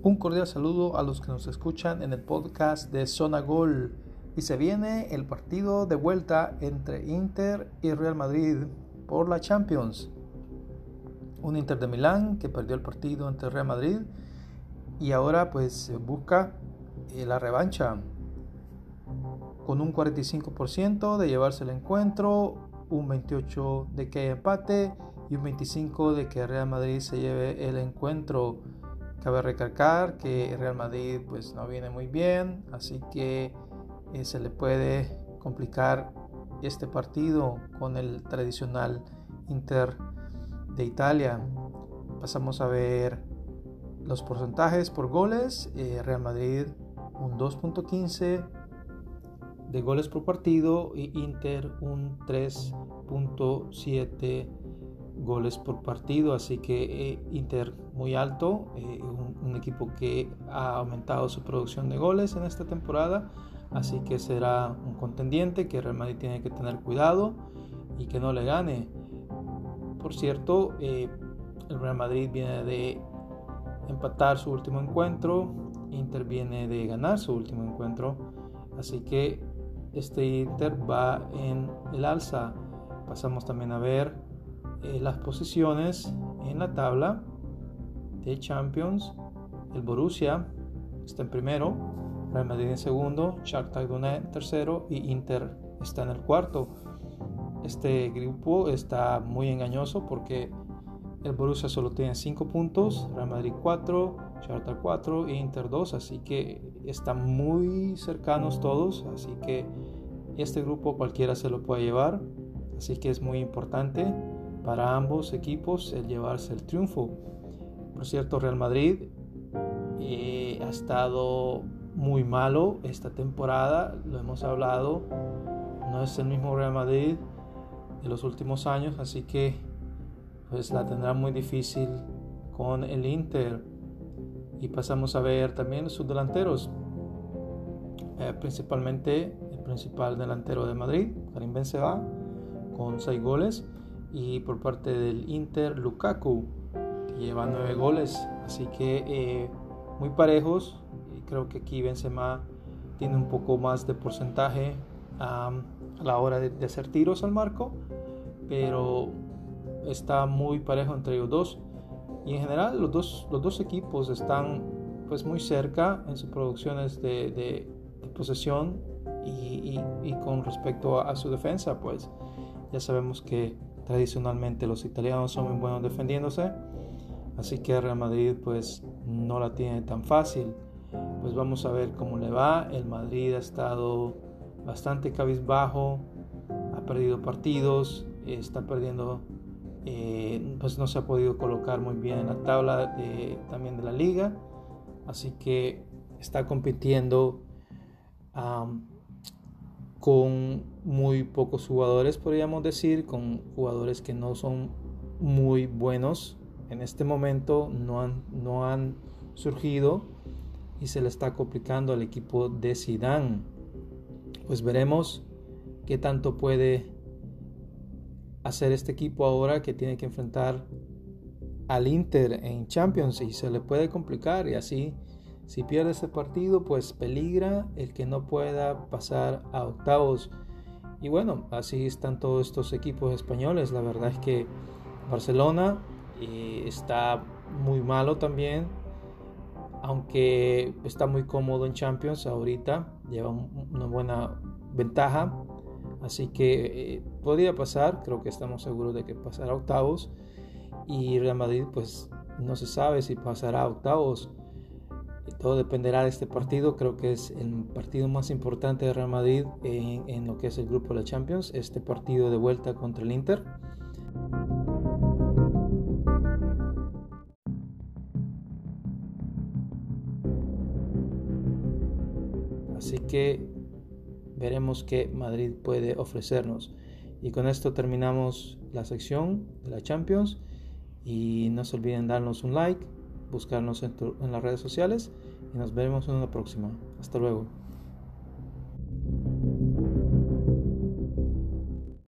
Un cordial saludo a los que nos escuchan en el podcast de Zona Gol. Y se viene el partido de vuelta entre Inter y Real Madrid por la Champions. Un Inter de Milán que perdió el partido ante Real Madrid y ahora pues busca eh, la revancha con un 45% de llevarse el encuentro, un 28% de que empate y un 25% de que Real Madrid se lleve el encuentro. Cabe recalcar que Real Madrid pues no viene muy bien, así que eh, se le puede complicar este partido con el tradicional Inter de Italia. Pasamos a ver los porcentajes por goles. Eh, Real Madrid un 2.15 de goles por partido y Inter un 3.7 goles por partido, así que eh, Inter muy alto, eh, un, equipo que ha aumentado su producción de goles en esta temporada, así que será un contendiente que Real Madrid tiene que tener cuidado y que no le gane. Por cierto, eh, el Real Madrid viene de empatar su último encuentro, Inter viene de ganar su último encuentro, así que este Inter va en el alza. Pasamos también a ver eh, las posiciones en la tabla de Champions. El Borussia está en primero, Real Madrid en segundo, Shakhtar Donetsk en tercero y Inter está en el cuarto. Este grupo está muy engañoso porque el Borussia solo tiene 5 puntos, Real Madrid 4, Shakhtar 4 e Inter 2, así que están muy cercanos todos, así que este grupo cualquiera se lo puede llevar, así que es muy importante para ambos equipos el llevarse el triunfo. Por cierto, Real Madrid eh, ha estado muy malo esta temporada, lo hemos hablado, no es el mismo Real Madrid de los últimos años, así que pues la tendrá muy difícil con el Inter. Y pasamos a ver también sus delanteros, eh, principalmente el principal delantero de Madrid, Karim Benzema, con 6 goles y por parte del Inter Lukaku lleva nueve goles. Así que eh, muy parejos. Creo que aquí Benzema tiene un poco más de porcentaje a la hora de, hacer tiros al marco pero está muy parejo entre ellos dos. Y en general los dos, los dos equipos están pues muy cerca en sus producciones de, posesión y, con respecto a, a su defensa pues. Ya sabemos que Tradicionalmente los italianos son muy buenos defendiéndose, así que Real Madrid pues no la tiene tan fácil. Pues vamos a ver cómo le va. El Madrid ha estado bastante cabizbajo, ha perdido partidos, está perdiendo, eh, pues no se ha podido colocar muy bien en la tabla también de la liga, así que está compitiendo con muy pocos jugadores, podríamos decir, con jugadores que no son muy buenos. En este momento no han, no han surgido y se le está complicando al equipo de Zidane. Pues veremos qué tanto puede hacer este equipo ahora que tiene que enfrentar al Inter en Champions y se le puede complicar y así si pierde ese partido, pues peligra el que no pueda pasar a octavos. Y bueno, así están todos estos equipos españoles. La verdad es que Barcelona está muy malo también, aunque está muy cómodo en Champions ahorita, lleva una buena ventaja. Así que eh, podría pasar, creo que estamos seguros de que pasará octavos. Y Real Madrid, pues no se sabe si pasará octavos todo dependerá de este partido. Creo que es el partido más importante de Real Madrid en, lo que es el grupo de la Champions. Este partido de vuelta contra el Inter. Así que veremos qué Madrid puede ofrecernos. Y con esto terminamos la sección de la Champions. Y no se olviden darnos un like buscarnos en, en las redes sociales y nos veremos en una próxima. Hasta luego.